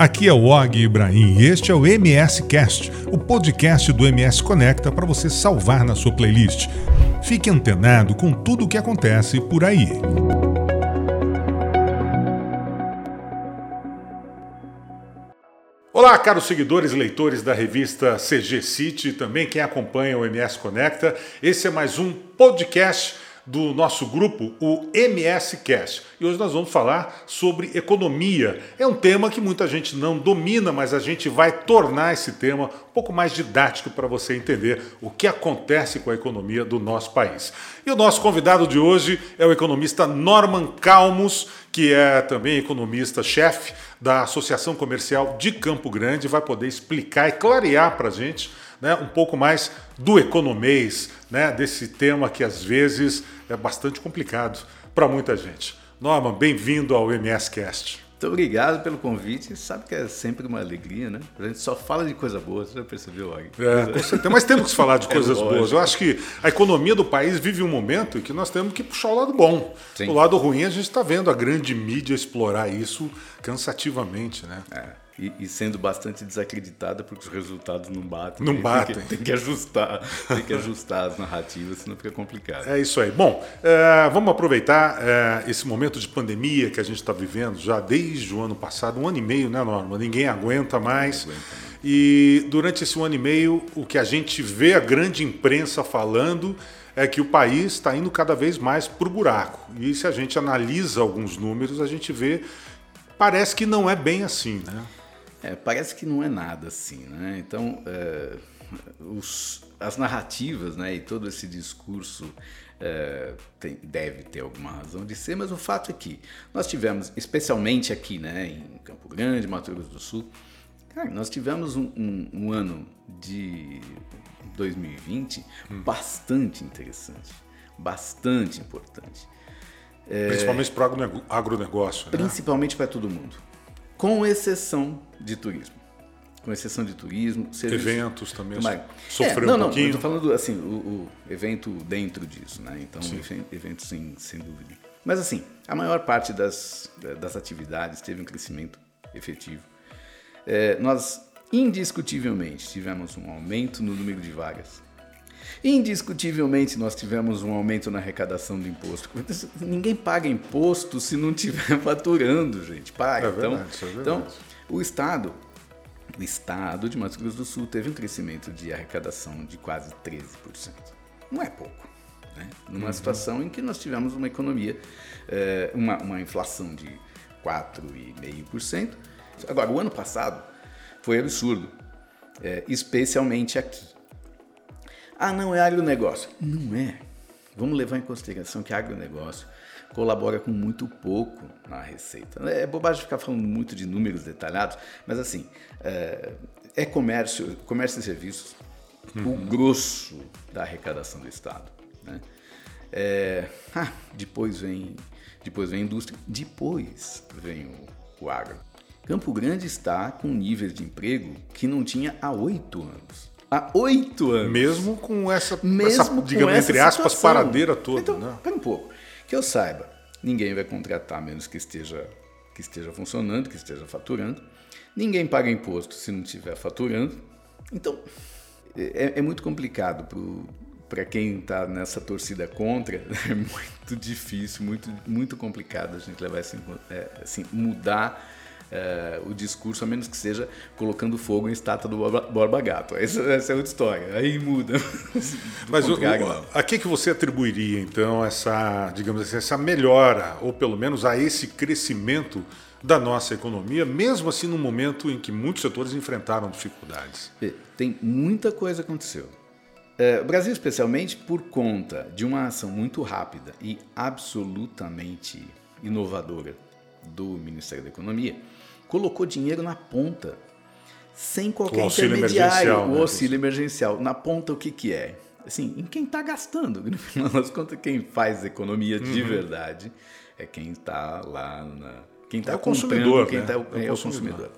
Aqui é o Og Ibrahim e este é o MS Cast, o podcast do MS Conecta para você salvar na sua playlist. Fique antenado com tudo o que acontece por aí. Olá, caros seguidores e leitores da revista CG City, também quem acompanha o MS Conecta. Esse é mais um podcast do nosso grupo, o MS Cast. E hoje nós vamos falar sobre economia. É um tema que muita gente não domina, mas a gente vai tornar esse tema um pouco mais didático para você entender o que acontece com a economia do nosso país. E o nosso convidado de hoje é o economista Norman Calmos, que é também economista-chefe da Associação Comercial de Campo Grande, vai poder explicar e clarear para a gente né, um pouco mais do economês, né, desse tema que às vezes é bastante complicado para muita gente. Norman, bem-vindo ao MSCast. Muito obrigado pelo convite. Sabe que é sempre uma alegria, né? A gente só fala de coisa boa, você já percebeu, Og? É, com certeza. Mas temos que falar de é coisas é boas. Eu acho que a economia do país vive um momento em que nós temos que puxar o lado bom. Sim. O lado ruim a gente está vendo a grande mídia explorar isso cansativamente, né? É e, e, sendo bastante desacreditada porque os resultados não batem. Não batem. Tem que, tem que, ajustar, tem que ajustar as narrativas, senão fica complicado. É isso aí. Bom, é, vamos aproveitar é, esse momento de pandemia que a gente está vivendo já desde o ano passado, um ano e meio, né, Norma? Ninguém aguenta mais. Não aguenta mais. E durante esse um ano e meio, o que a gente vê a grande imprensa falando é que o país está indo cada vez mais para o buraco. E se a gente analisa alguns números, a gente vê parece que não é bem assim, né? É, parece que não é nada assim, né? Então, é, os, as narrativas né, e todo esse discurso é, tem, deve ter alguma razão de ser, mas o fato é que nós tivemos, especialmente aqui né, em Campo Grande, Mato Grosso do Sul, cara, nós tivemos um, um, um ano de 2020 hum. bastante interessante, bastante importante. Principalmente para o agronegócio. Né? Principalmente para todo mundo com exceção de turismo. Com exceção de turismo, serviço, eventos também mas, sofreu é, não, um pouquinho. Não, estou falando assim, o, o, evento dentro disso, né? Então, sim. evento sem, sem dúvida. Mas assim, a maior parte das, das atividades teve um crescimento efetivo. É, nós indiscutivelmente tivemos um aumento no número de vagas Indiscutivelmente, nós tivemos um aumento na arrecadação do imposto. Ninguém paga imposto se não estiver faturando, gente. Paga. É verdade, então, é então, o Estado, o Estado de Mato Grosso do Sul teve um crescimento de arrecadação de quase 13%. Não é pouco. Né? Numa uhum. situação em que nós tivemos uma economia, é, uma, uma inflação de 4,5%. Agora, o ano passado foi absurdo, é, especialmente aqui. Ah, não, é agronegócio. Não é. Vamos levar em consideração que agronegócio colabora com muito pouco na receita. É bobagem ficar falando muito de números detalhados, mas assim, é, é comércio, comércio e serviços, uhum. o grosso da arrecadação do Estado. Né? É, ah, depois vem depois vem a indústria, depois vem o, o agro. Campo Grande está com níveis de emprego que não tinha há oito anos há oito anos. Mesmo com essa, Mesmo essa digamos, essa entre aspas, situação. paradeira toda. Então, né? Pera um pouco. Que eu saiba, ninguém vai contratar menos que esteja, que esteja funcionando, que esteja faturando. Ninguém paga imposto se não estiver faturando. Então, é, é muito complicado para quem está nessa torcida contra. É muito difícil, muito, muito complicado a gente levar assim, é, assim mudar é, o discurso, a menos que seja colocando fogo em estátua do Borba Gato. Essa, essa é outra história. Aí muda. Mas o, a que, que você atribuiria, então, essa, digamos assim, essa melhora, ou pelo menos a esse crescimento da nossa economia, mesmo assim num momento em que muitos setores enfrentaram dificuldades? Tem muita coisa aconteceu. É, o Brasil, especialmente por conta de uma ação muito rápida e absolutamente inovadora do Ministério da Economia, colocou dinheiro na ponta, sem qualquer o intermediário. O né? auxílio emergencial. Na ponta, o que, que é? Assim, em quem está gastando. No final das contas, quem faz economia de uhum. verdade é quem está lá na. Quem está é o consumidor. Quem né? tá, é, é, o consumidor.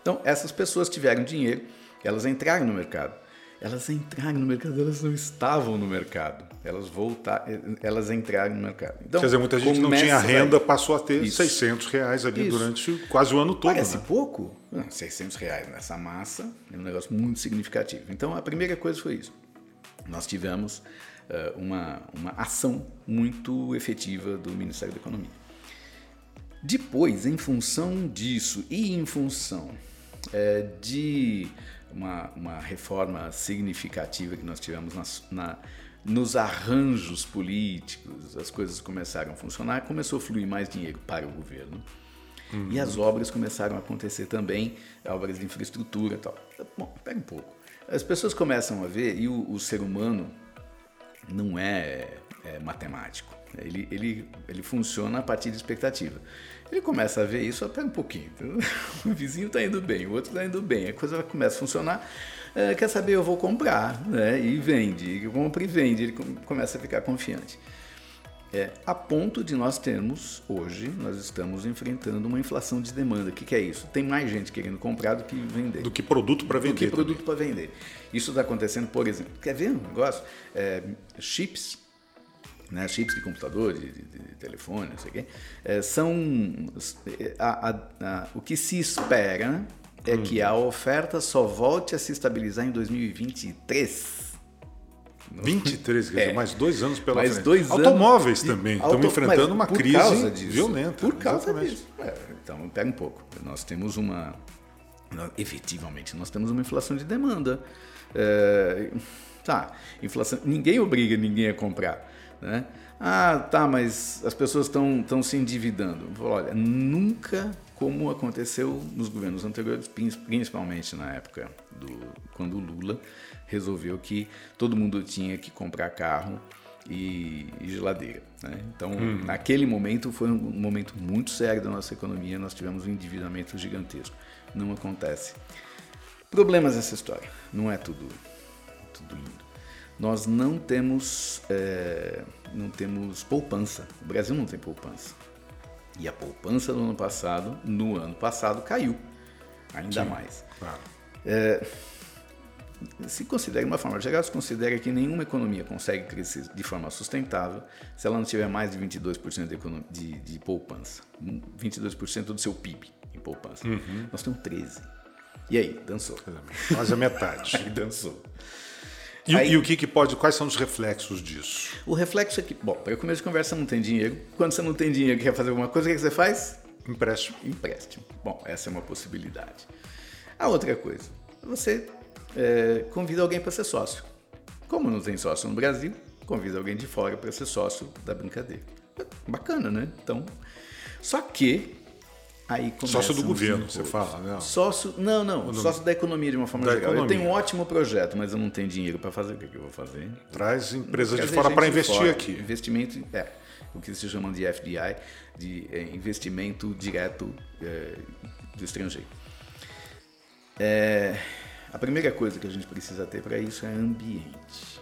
Então, essas pessoas tiveram dinheiro, elas entraram no mercado elas entraram no mercado, elas não estavam no mercado. Elas voltaram, elas entraram no mercado. Então, Quer dizer, muita gente não tinha renda, passou a ter Isso. 600 reais ali Isso. durante quase o ano todo. Parece né? pouco? Não, 600 reais nessa massa é um negócio muito significativo. Então, a primeira coisa foi isso. Nós tivemos uh, uma, uma ação muito efetiva do Ministério da Economia. Depois, em função disso e em função é, de uma, uma reforma significativa que nós tivemos na, na, nos arranjos políticos, as coisas começaram a funcionar, começou a fluir mais dinheiro para o governo. Uhum. E as obras começaram a acontecer também, obras de infraestrutura e tal. Bom, pega um pouco. As pessoas começam a ver, e o, o ser humano não é, é matemático. Ele, ele, ele funciona a partir de expectativa. Ele começa a ver isso até um pouquinho. O vizinho está indo bem, o outro está indo bem. A coisa começa a funcionar. É, quer saber, eu vou comprar. Né? E vende. Compra e vende. Ele começa a ficar confiante. É, a ponto de nós termos, hoje, nós estamos enfrentando uma inflação de demanda. O que, que é isso? Tem mais gente querendo comprar do que vender. Do que produto para vender. Do que produto para vender. Isso está acontecendo, por exemplo, quer ver um negócio? É, chips né, chips de computador, de, de, de telefone, não sei o quê, é, são a, a, a, o que se espera é hum. que a oferta só volte a se estabilizar em 2023. 23, quer dizer, é. mais dois anos pela mais frente. Dois Automóveis anos, também estão enfrentando uma crise disso, violenta. Por causa exatamente. disso. É, então, pega um pouco. Nós temos uma. Efetivamente, nós temos uma inflação de demanda. É, tá, inflação. Ninguém obriga ninguém a comprar. Né? Ah, tá, mas as pessoas estão se endividando. Olha, nunca como aconteceu nos governos anteriores, principalmente na época do quando o Lula resolveu que todo mundo tinha que comprar carro e, e geladeira. Né? Então, hum. naquele momento foi um momento muito sério da nossa economia, nós tivemos um endividamento gigantesco. Não acontece. Problemas essa história. Não é tudo, nós não temos, é, não temos poupança. O Brasil não tem poupança. E a poupança do ano passado, no ano passado, caiu ainda Sim, mais. Claro. É, se considera, de uma forma geral, se considera que nenhuma economia consegue crescer de forma sustentável se ela não tiver mais de 22% de, economia, de, de poupança. 22% do seu PIB em poupança. Uhum. Nós temos 13%. E aí, dançou. Quase a metade. aí dançou. E, Aí, e, o que, que pode, quais são os reflexos disso? O reflexo é que, bom, para começo de conversa, não tem dinheiro. Quando você não tem dinheiro e quer fazer alguma coisa, o que, que você faz? Empréstimo. Empréstimo. Bom, essa é uma possibilidade. A outra coisa, você é, convida alguém para ser sócio. Como não tem sócio no Brasil, convida alguém de fora para ser sócio da brincadeira. Bacana, né? Então, só que Aí sócio do governo, você fala, né? Sócio, não, não, sócio da economia de uma forma da geral. Economia. Eu tenho um ótimo projeto, mas eu não tenho dinheiro para fazer. O que, é que, eu vou fazer? Traz empresas de fora para investir fora. aqui. Investimento, é, o que se chama de FDI, de é, investimento direto é, do estrangeiro. É, a primeira coisa que a gente precisa ter para isso é ambiente.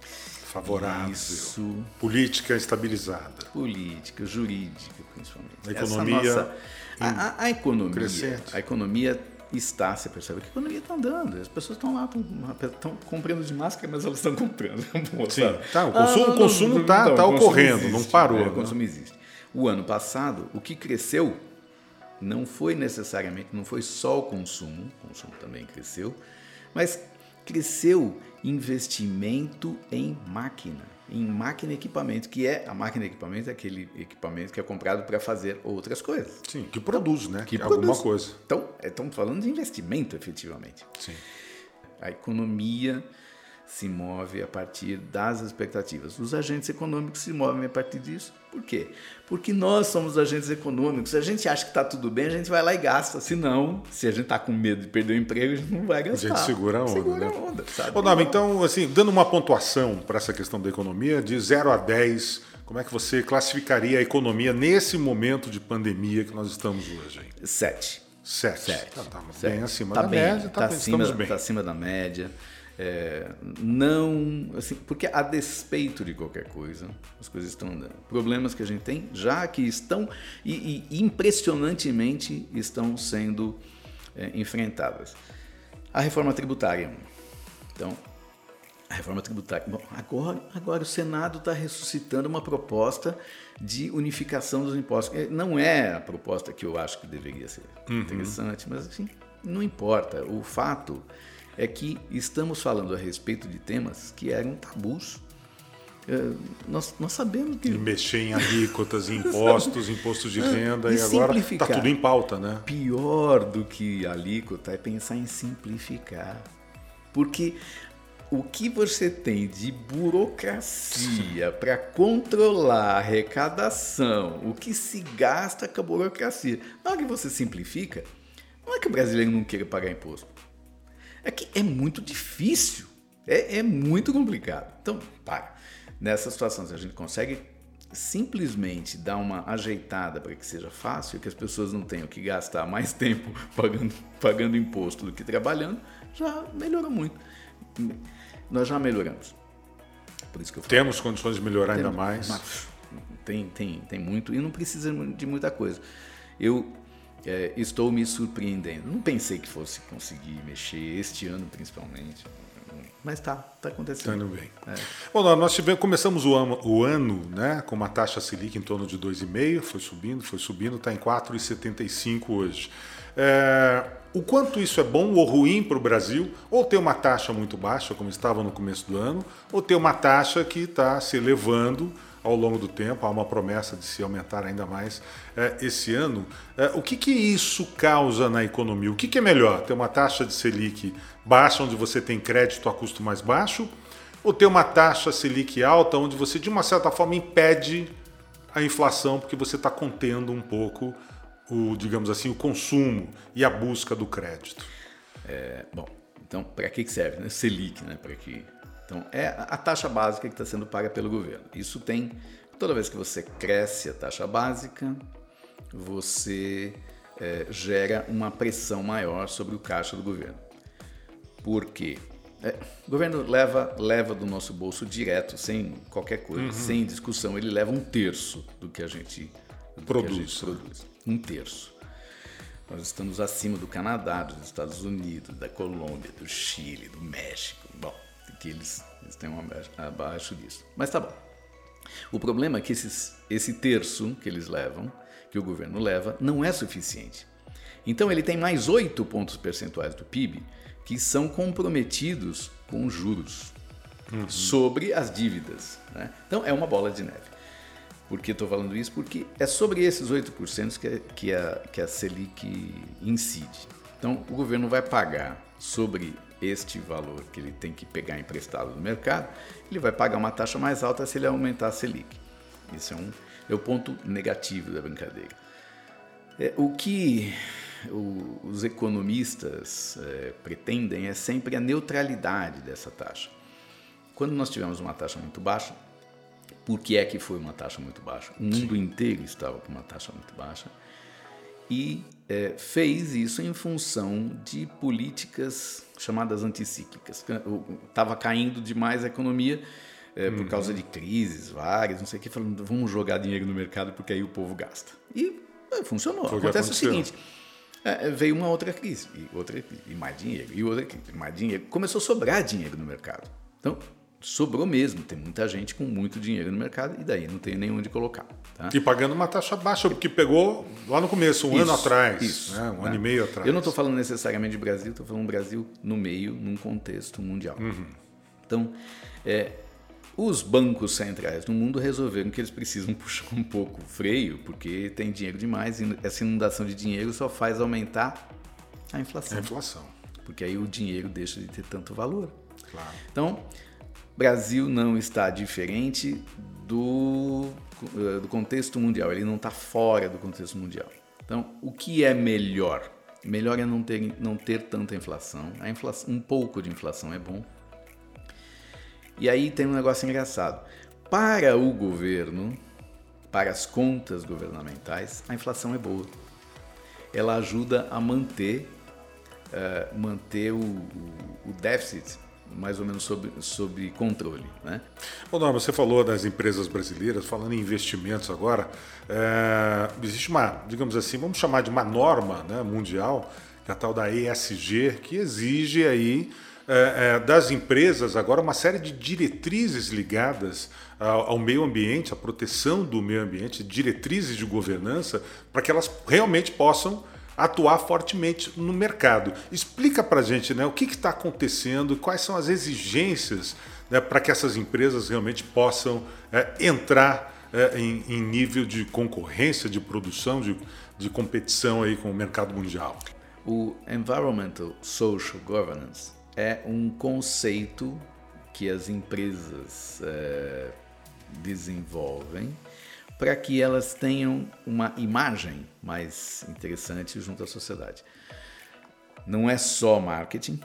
Favorável. Isso. Política estabilizada. Política, jurídica, principalmente. A economia. Nossa, a, a, a economia, crescente. a economia está, você percebe que a economia está andando. As pessoas estão lá, estão comprando de máscara, mas elas estão comprando. Sim, tá, o consumo ah, consumo está tá, tá ocorrendo, existe, não parou. É, o consumo existe. O ano passado, o que cresceu não foi necessariamente, não foi só o consumo, o consumo também cresceu, mas cresceu investimento em máquina em máquina e equipamento, que é a máquina e equipamento é aquele equipamento que é comprado para fazer outras coisas. Sim, que produz, então, né? Que alguma produz. coisa. Então, estamos falando de investimento, efetivamente. Sim. A economia se move a partir das expectativas. Os agentes econômicos se movem a partir disso. Por quê? Porque nós somos agentes econômicos. Se a gente acha que está tudo bem, a gente vai lá e gasta. Se não, se a gente está com medo de perder o emprego, a gente não vai gastar. A gente segura a onda. Segura né? a onda, sabe? Ô, Nami, então, assim, dando uma pontuação para essa questão da economia, de 0 a 10, como é que você classificaria a economia nesse momento de pandemia que nós estamos hoje? Sete. Sete. Sete. Tá, tá bem acima tá da bem, média, tá, tá acima, estamos bem. Está acima da média. É, não, assim, porque a despeito de qualquer coisa, as coisas estão andando. Problemas que a gente tem já que estão e, e impressionantemente estão sendo é, enfrentadas. A reforma tributária, Então, a reforma tributária. Bom, agora, agora o Senado está ressuscitando uma proposta de unificação dos impostos. É, não é a proposta que eu acho que deveria ser uhum. interessante, mas assim, não importa. O fato é que estamos falando a respeito de temas que eram tabus. É, nós, nós sabemos que. E mexer em alíquotas, impostos, impostos de renda, e, e agora está tudo em pauta, né? Pior do que alíquota é pensar em simplificar. Porque o que você tem de burocracia para controlar a arrecadação, o que se gasta com a burocracia. Na hora que você simplifica, não é que o brasileiro não queira pagar imposto. É que é muito difícil. É, é muito complicado. Então, para. Nessa situação, se a gente consegue simplesmente dar uma ajeitada para que seja fácil, que as pessoas não tenham que gastar mais tempo pagando, pagando imposto do que trabalhando, já melhorou muito nós já melhoramos. Por isso que eu falo. Temos condições de melhorar Temos, ainda mais. Tem, tem, tem muito e não precisa de muita coisa. Eu é, estou me surpreendendo. Não pensei que fosse conseguir mexer este ano, principalmente. Mas tá, tá acontecendo. Tá indo bem. É. Bom, nós tivemos, começamos o ano, o ano né, com uma taxa Selic em torno de 2,5, foi subindo, foi subindo, está em 4,75 hoje. É, o quanto isso é bom ou ruim para o Brasil, ou ter uma taxa muito baixa, como estava no começo do ano, ou ter uma taxa que está se elevando ao longo do tempo, há uma promessa de se aumentar ainda mais é, esse ano. É, o que, que isso causa na economia? O que, que é melhor? Ter uma taxa de Selic baixa, onde você tem crédito a custo mais baixo, ou ter uma taxa Selic alta, onde você, de uma certa forma, impede a inflação, porque você está contendo um pouco o, digamos assim, o consumo e a busca do crédito? É, bom, então para que serve? Né? Selic, né? Para que? Então é a taxa básica que está sendo paga pelo governo. Isso tem toda vez que você cresce a taxa básica, você é, gera uma pressão maior sobre o caixa do governo. Por quê? É, o governo leva, leva do nosso bolso direto, sem qualquer coisa, uhum. sem discussão. Ele leva um terço do que a gente produz. A gente produz um terço. Nós estamos acima do Canadá, dos Estados Unidos, da Colômbia, do Chile, do México. Bom, que eles, estão abaixo, abaixo disso. Mas tá bom. O problema é que esses, esse terço que eles levam, que o governo leva, não é suficiente. Então ele tem mais 8 pontos percentuais do PIB que são comprometidos com juros uhum. sobre as dívidas. Né? Então é uma bola de neve. Por que estou falando isso? Porque é sobre esses 8% que, que, a, que a Selic incide. Então, o governo vai pagar sobre este valor que ele tem que pegar emprestado do mercado, ele vai pagar uma taxa mais alta se ele aumentar a Selic. Isso é, um, é o ponto negativo da brincadeira. É, o que o, os economistas é, pretendem é sempre a neutralidade dessa taxa. Quando nós tivemos uma taxa muito baixa, por que é que foi uma taxa muito baixa. O mundo Sim. inteiro estava com uma taxa muito baixa e é, fez isso em função de políticas chamadas anticíclicas. Estava caindo demais a economia é, por uhum. causa de crises várias, não sei o que, falando vamos jogar dinheiro no mercado porque aí o povo gasta. E é, funcionou. Foi Acontece o seguinte. É, veio uma outra crise, e outra e mais dinheiro, e outra crise, mais dinheiro. Começou a sobrar dinheiro no mercado. Então, sobrou mesmo. Tem muita gente com muito dinheiro no mercado e daí não tem nenhum de colocar. Tá? E pagando uma taxa baixa, porque pegou lá no começo, um isso, ano atrás, isso, né? um né? ano e meio atrás. Eu não estou falando necessariamente de Brasil, estou falando Brasil no meio, num contexto mundial. Uhum. Então, é, os bancos centrais no mundo resolveram que eles precisam puxar um pouco o freio, porque tem dinheiro demais e essa inundação de dinheiro só faz aumentar a inflação. A inflação. Porque aí o dinheiro deixa de ter tanto valor. Claro. Então, Brasil não está diferente do, eh, do contexto mundial, ele não está fora do contexto mundial. Então, o que é melhor? Melhor é não ter, não ter tanta inflação. A inflação. Um pouco de inflação é bom. E aí tem um negócio engraçado. Para o governo, para as contas governamentais, a inflação é boa. Ela ajuda a manter, uh, manter o, o, o déficit mais ou menos sob, sob controle. Né? Bom, não, você falou das empresas brasileiras, falando em investimentos agora, é, existe uma, digamos assim, vamos chamar de uma norma né, mundial, que é a tal da ESG, que exige aí é, é, das empresas agora uma série de diretrizes ligadas ao, ao meio ambiente, à proteção do meio ambiente, diretrizes de governança, para que elas realmente possam atuar fortemente no mercado. Explica para a gente né, o que está acontecendo, quais são as exigências né, para que essas empresas realmente possam é, entrar é, em, em, nível de concorrência, de produção, de, de competição aí com o mercado mundial. O Environmental Social Governance é um conceito que as empresas é, desenvolvem para que elas tenham uma imagem mais interessante junto à sociedade. Não é só marketing,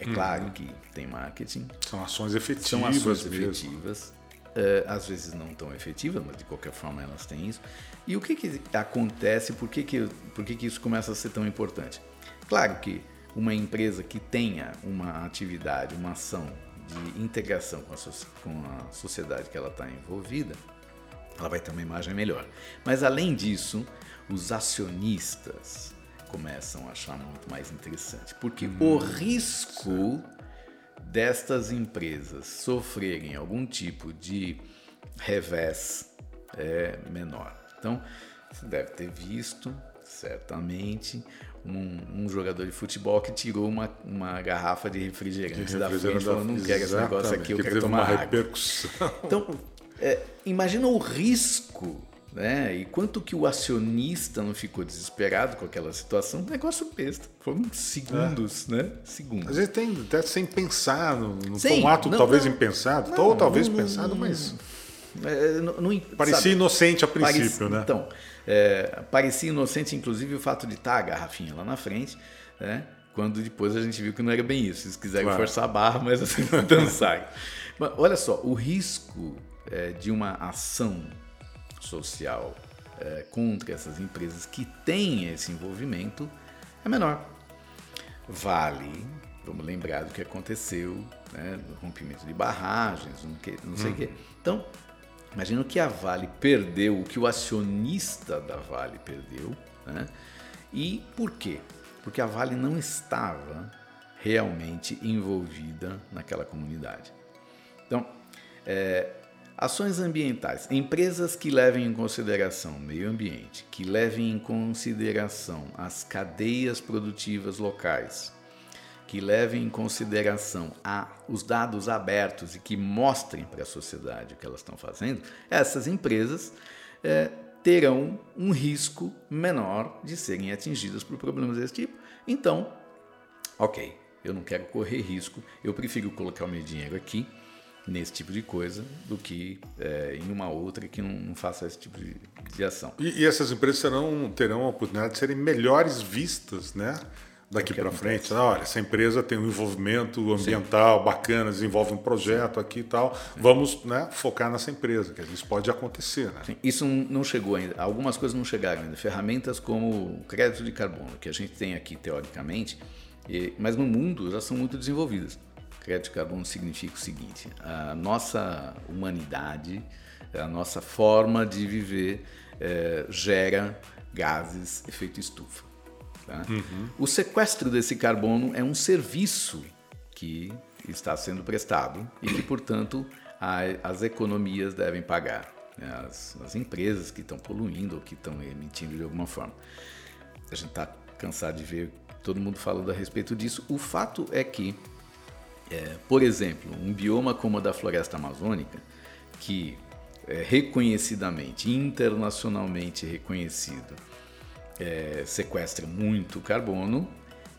é uhum. claro que tem marketing. São ações efetivas. São ações mesmo. efetivas. Uh, às vezes não tão efetivas, mas de qualquer forma elas têm isso. E o que, que acontece, por, que, que, por que, que isso começa a ser tão importante? Claro que uma empresa que tenha uma atividade, uma ação de integração com a, so com a sociedade que ela está envolvida, ela vai ter uma imagem melhor. Mas além disso, os acionistas começam a achar muito mais interessante, porque hum, o risco destas empresas sofrerem algum tipo de revés é menor. Então, você deve ter visto, certamente, um, um, jogador de futebol que tirou uma, uma garrafa de refrigerante, da frente e falou, não quero esse negócio aqui, eu quero tomar água. Repercussão. Então, é, imagina o risco, né? E quanto que o acionista não ficou desesperado com aquela situação, negócio besta. Foram segundos, é. né? Segundos. Às vezes tem até sem pensar, não, foi um ato não, talvez não, impensado, não, ou talvez pensado, mas... É, não, parecia sabe, inocente a princípio, né? Então, é, parecia inocente, inclusive, o fato de estar a garrafinha lá na frente, né? Quando depois a gente viu que não era bem isso. Eles quiserem claro. forçar a barra, mas assim, dançar. mas olha só, o risco é, de uma ação social é, contra essas empresas que têm esse envolvimento é menor. Vale, vamos lembrar do que aconteceu, né, no rompimento de barragens, não, que, não sei o hum. quê. Então, imagina que a Vale perdeu, o que o acionista da Vale perdeu, né? E por quê? Porque a Vale não estava realmente envolvida naquela comunidade. Então, é, Ações ambientais. Empresas que levem em consideração o meio ambiente, que levem em consideração as cadeias produtivas locais, que levem em consideração a, os dados abertos e que mostrem para a sociedade o que elas estão fazendo, essas empresas é, terão um risco menor de serem atingidas por problemas desse tipo. Então, ok, eu não quero correr risco, eu prefiro colocar o meu dinheiro aqui nesse tipo de coisa do que é, em uma outra que não, não faça esse tipo de, de ação. E, e, essas empresas serão, terão a oportunidade de serem melhores vistas, né? Daqui para frente, ah, olha, essa empresa tem um envolvimento ambiental Sim. bacana, desenvolve um projeto aqui e tal. Vamos né, focar nessa empresa, que isso pode acontecer. Né? Sim, isso não chegou ainda. Algumas coisas não chegaram ainda. Ferramentas como crédito de carbono, que a gente tem aqui teoricamente, mas no mundo já são muito desenvolvidas. Crédito de carbono significa o seguinte: a nossa humanidade, a nossa forma de viver é, gera gases efeito estufa. Tá? Uhum. O sequestro desse carbono é um serviço que está sendo prestado e que, portanto, a, as economias devem pagar. Né? As, as, empresas que estão poluindo ou que estão emitindo de alguma forma. A gente está cansado de ver todo mundo falando a respeito disso. O fato é que é, por exemplo, um bioma como o da floresta amazônica, que é reconhecidamente, internacionalmente reconhecido, é, sequestra muito carbono,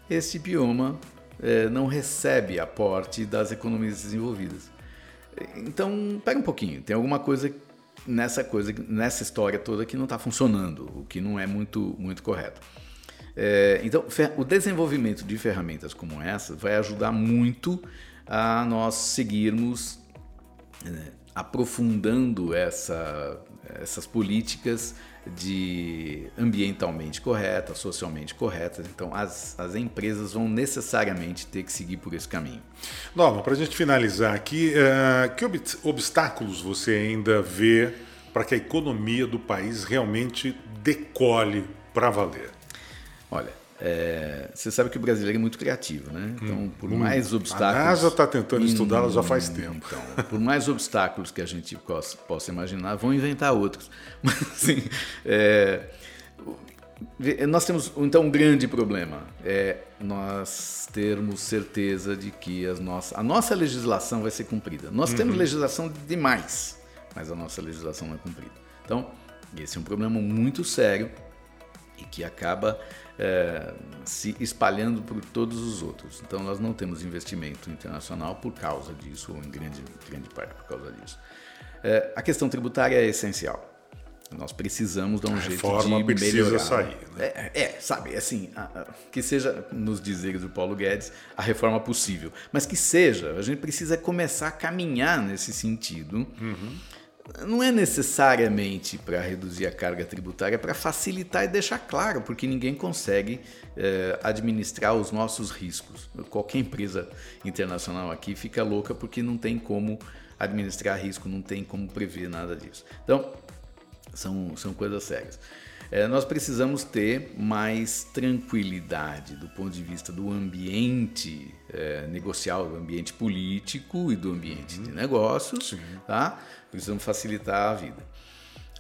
esse bioma é, não recebe aporte das economias desenvolvidas. Então, pega um pouquinho, tem alguma coisa nessa coisa, nessa história toda que não está funcionando, o que não é muito, muito correto. É, então, o desenvolvimento de ferramentas como essa vai ajudar muito a nós seguirmos é, aprofundando essa, essas políticas de ambientalmente corretas, socialmente corretas. Então, as, as empresas vão necessariamente ter que seguir por esse caminho. Norma, para a gente finalizar aqui, uh, que ob obstáculos você ainda vê para que a economia do país realmente decole para valer? Olha, É, você sabe que o brasileiro é muito criativo, né? Então, hum, por mais hum, obstáculos. A NASA está tentando estudá-la já faz tempo. Então, por mais obstáculos que a gente possa, possa imaginar, vão inventar outros. Mas, assim, é, nós temos então um grande problema é nós termos certeza de que as nossas, a nossa legislação vai ser cumprida. Nós uhum. temos legislação demais, mas a nossa legislação não é cumprida. Então, esse é um problema muito sério e que acaba é, se espalhando por todos os outros. Então nós não temos investimento internacional por causa disso, ou em grande, grande parte por causa disso. É, a questão tributária é essencial. Nós precisamos dar um a jeito de precisa melhorar. sair. Né? É, é, sabe, assim, a, a, que seja, nos dizeres do Paulo Guedes, a reforma possível. Mas que seja, a gente precisa começar a caminhar nesse sentido. Uhum não é necessariamente para reduzir a carga tributária, é para facilitar e deixar claro, porque ninguém consegue é, administrar os nossos riscos. Qualquer empresa internacional aqui fica louca porque não tem como administrar risco, não tem como prever nada disso. Então, são, são coisas sérias. É, nós precisamos ter mais tranquilidade do ponto de vista do ambiente é, negocial, do ambiente político e do ambiente uhum. de negócios. Sim. Tá? Precisamos facilitar a vida.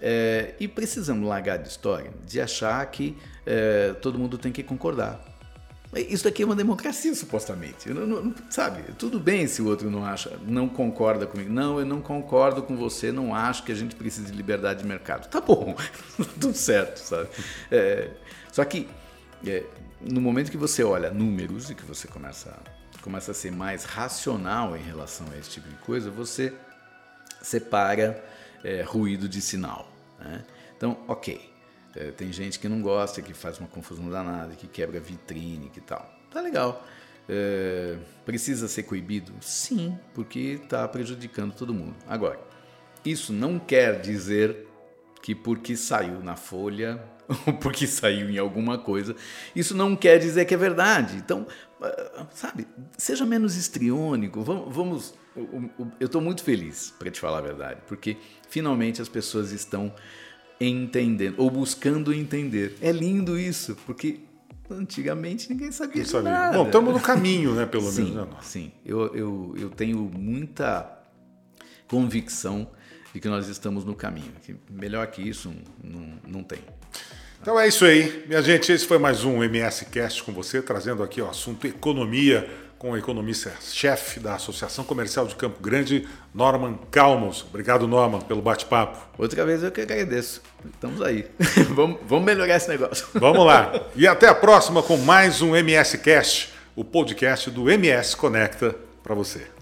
É, e precisamos largar de história de achar que é, todo mundo tem que concordar. Isso aqui é uma democracia, supostamente. Não, não, sabe, tudo bem se o outro não acha, não concorda comigo. Não, eu não concordo com você, não acho que a gente precisa de liberdade de mercado. Tá bom, tudo certo, sabe? É, só que é, no momento que você olha números e que você começa, começa a ser mais racional em relação a esse tipo de coisa, você separa é, ruído de sinal. Né? Então, ok, é, tem gente que não gosta, que faz uma confusão danada, que quebra vitrine, que tal. Tá legal. É, precisa ser coibido? Sim, porque está prejudicando todo mundo. Agora, isso não quer dizer que porque saiu na folha ou porque saiu em alguma coisa, isso não quer dizer que é verdade. Então, ah, sabe, seja menos estriônico. Vamos, vamos eu estou muito feliz, para te falar a verdade, porque finalmente as pessoas estão entendendo, ou buscando entender. É lindo isso, porque antigamente ninguém sabia, sabia. de nada. Bom, estamos no caminho, né, pelo sim, menos. Né? Sim, eu, eu, eu tenho muita convicção de que nós estamos no caminho. Que melhor que isso não, não tem. Então é isso aí, minha gente. Esse foi mais um MS Cast com você, trazendo aqui o assunto economia com o economista-chefe da Associação Comercial de Campo Grande, Norman Calmos. Obrigado, Norman, pelo bate-papo. Outra vez eu que agradeço. Estamos aí. vamos, vamos melhorar esse negócio. Vamos lá. E até a próxima com mais um MS Cast, o podcast do MS Conecta para você.